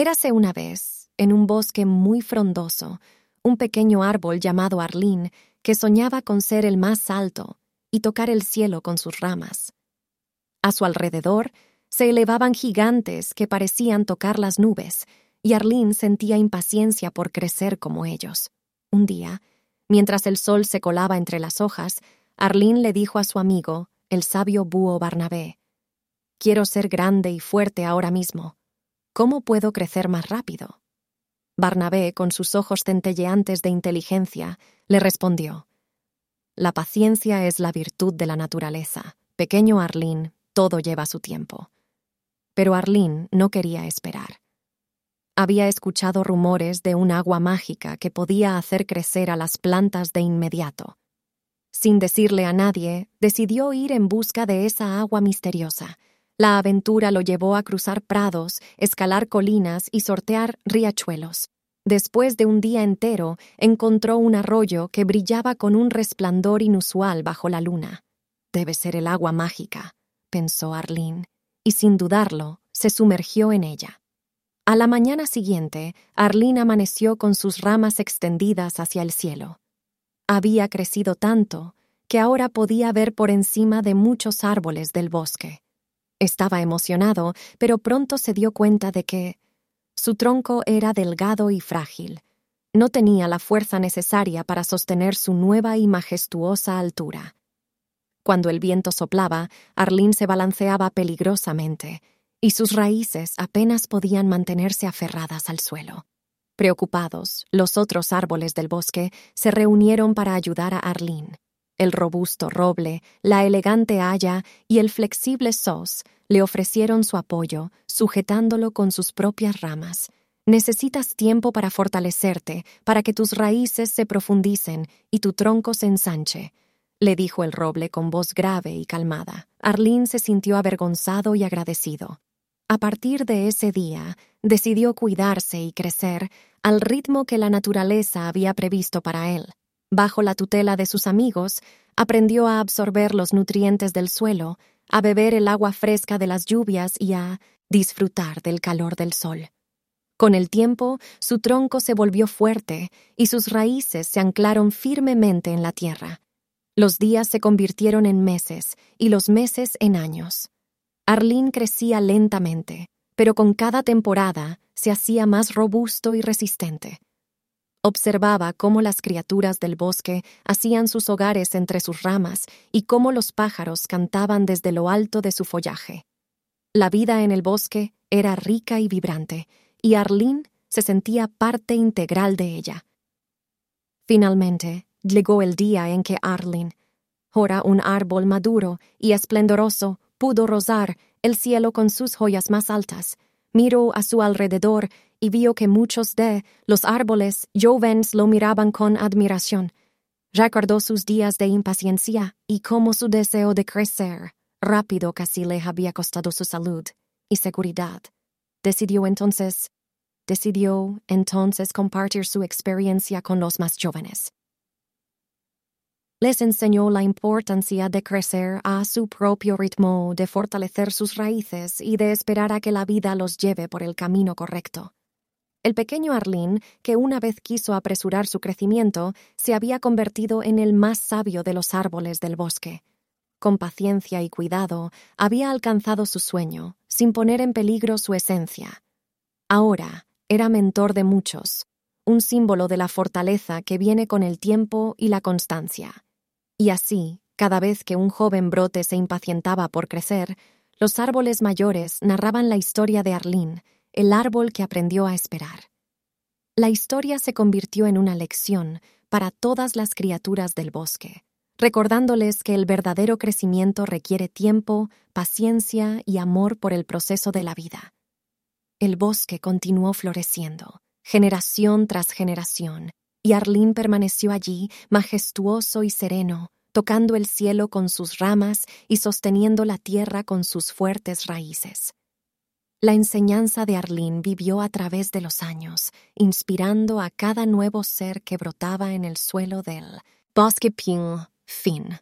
Érase una vez, en un bosque muy frondoso, un pequeño árbol llamado Arlín que soñaba con ser el más alto y tocar el cielo con sus ramas. A su alrededor se elevaban gigantes que parecían tocar las nubes, y Arlín sentía impaciencia por crecer como ellos. Un día, mientras el sol se colaba entre las hojas, Arlín le dijo a su amigo, el sabio búho Barnabé, Quiero ser grande y fuerte ahora mismo. ¿Cómo puedo crecer más rápido? Barnabé, con sus ojos centelleantes de inteligencia, le respondió, La paciencia es la virtud de la naturaleza. Pequeño Arlín, todo lleva su tiempo. Pero Arlín no quería esperar. Había escuchado rumores de un agua mágica que podía hacer crecer a las plantas de inmediato. Sin decirle a nadie, decidió ir en busca de esa agua misteriosa. La aventura lo llevó a cruzar prados, escalar colinas y sortear riachuelos. Después de un día entero, encontró un arroyo que brillaba con un resplandor inusual bajo la luna. Debe ser el agua mágica, pensó Arlene, y sin dudarlo, se sumergió en ella. A la mañana siguiente, Arlene amaneció con sus ramas extendidas hacia el cielo. Había crecido tanto que ahora podía ver por encima de muchos árboles del bosque. Estaba emocionado, pero pronto se dio cuenta de que su tronco era delgado y frágil. No tenía la fuerza necesaria para sostener su nueva y majestuosa altura. Cuando el viento soplaba, Arlene se balanceaba peligrosamente y sus raíces apenas podían mantenerse aferradas al suelo. Preocupados, los otros árboles del bosque se reunieron para ayudar a Arlene. El robusto roble, la elegante haya y el flexible sos le ofrecieron su apoyo, sujetándolo con sus propias ramas. Necesitas tiempo para fortalecerte, para que tus raíces se profundicen y tu tronco se ensanche, le dijo el roble con voz grave y calmada. Arlene se sintió avergonzado y agradecido. A partir de ese día, decidió cuidarse y crecer al ritmo que la naturaleza había previsto para él. Bajo la tutela de sus amigos, aprendió a absorber los nutrientes del suelo, a beber el agua fresca de las lluvias y a disfrutar del calor del sol. Con el tiempo, su tronco se volvió fuerte y sus raíces se anclaron firmemente en la tierra. Los días se convirtieron en meses y los meses en años. Arlene crecía lentamente, pero con cada temporada se hacía más robusto y resistente. Observaba cómo las criaturas del bosque hacían sus hogares entre sus ramas y cómo los pájaros cantaban desde lo alto de su follaje. La vida en el bosque era rica y vibrante, y Arlene se sentía parte integral de ella. Finalmente, llegó el día en que Arlene, ahora un árbol maduro y esplendoroso, pudo rozar el cielo con sus joyas más altas. Miró a su alrededor y vio que muchos de los árboles jóvenes lo miraban con admiración. Recordó sus días de impaciencia y cómo su deseo de crecer rápido casi le había costado su salud y seguridad. Decidió entonces, decidió entonces compartir su experiencia con los más jóvenes les enseñó la importancia de crecer a su propio ritmo, de fortalecer sus raíces y de esperar a que la vida los lleve por el camino correcto. El pequeño Arlín, que una vez quiso apresurar su crecimiento, se había convertido en el más sabio de los árboles del bosque. Con paciencia y cuidado, había alcanzado su sueño, sin poner en peligro su esencia. Ahora era mentor de muchos, un símbolo de la fortaleza que viene con el tiempo y la constancia. Y así, cada vez que un joven brote se impacientaba por crecer, los árboles mayores narraban la historia de Arlene, el árbol que aprendió a esperar. La historia se convirtió en una lección para todas las criaturas del bosque, recordándoles que el verdadero crecimiento requiere tiempo, paciencia y amor por el proceso de la vida. El bosque continuó floreciendo, generación tras generación, y Arlín permaneció allí, majestuoso y sereno, tocando el cielo con sus ramas y sosteniendo la tierra con sus fuertes raíces. La enseñanza de Arlín vivió a través de los años, inspirando a cada nuevo ser que brotaba en el suelo del bosque Ping Fin.